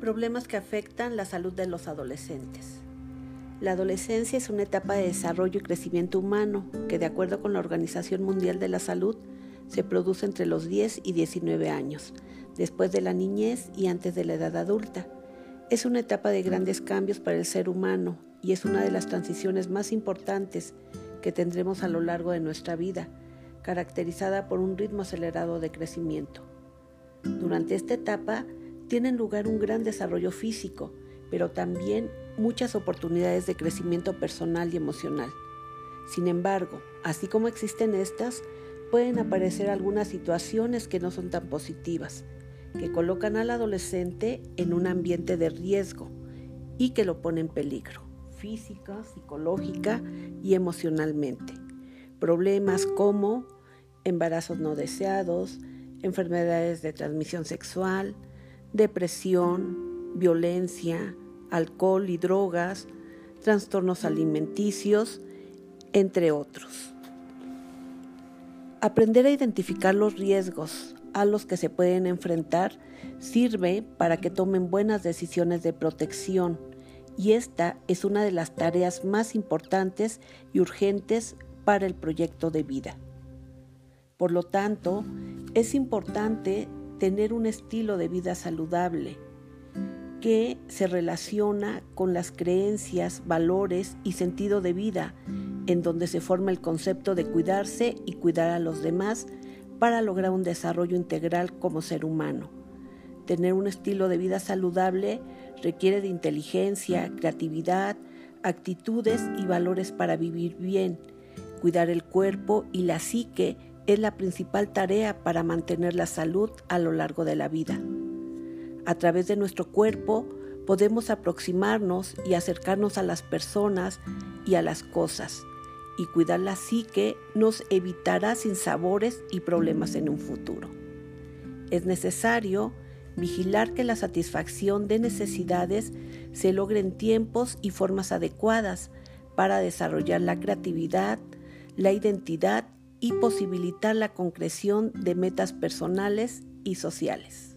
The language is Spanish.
Problemas que afectan la salud de los adolescentes. La adolescencia es una etapa de desarrollo y crecimiento humano que, de acuerdo con la Organización Mundial de la Salud, se produce entre los 10 y 19 años, después de la niñez y antes de la edad adulta. Es una etapa de grandes cambios para el ser humano y es una de las transiciones más importantes que tendremos a lo largo de nuestra vida, caracterizada por un ritmo acelerado de crecimiento. Durante esta etapa tienen lugar un gran desarrollo físico, pero también muchas oportunidades de crecimiento personal y emocional. Sin embargo, así como existen estas, pueden aparecer algunas situaciones que no son tan positivas, que colocan al adolescente en un ambiente de riesgo y que lo ponen en peligro, física, psicológica y emocionalmente. Problemas como embarazos no deseados, enfermedades de transmisión sexual, depresión, violencia, alcohol y drogas, trastornos alimenticios, entre otros. Aprender a identificar los riesgos a los que se pueden enfrentar sirve para que tomen buenas decisiones de protección y esta es una de las tareas más importantes y urgentes para el proyecto de vida. Por lo tanto, es importante tener un estilo de vida saludable que se relaciona con las creencias, valores y sentido de vida, en donde se forma el concepto de cuidarse y cuidar a los demás para lograr un desarrollo integral como ser humano. Tener un estilo de vida saludable requiere de inteligencia, creatividad, actitudes y valores para vivir bien. Cuidar el cuerpo y la psique es la principal tarea para mantener la salud a lo largo de la vida. A través de nuestro cuerpo podemos aproximarnos y acercarnos a las personas y a las cosas, y cuidar la psique nos evitará sinsabores y problemas en un futuro. Es necesario vigilar que la satisfacción de necesidades se logre en tiempos y formas adecuadas para desarrollar la creatividad, la identidad y posibilitar la concreción de metas personales y sociales.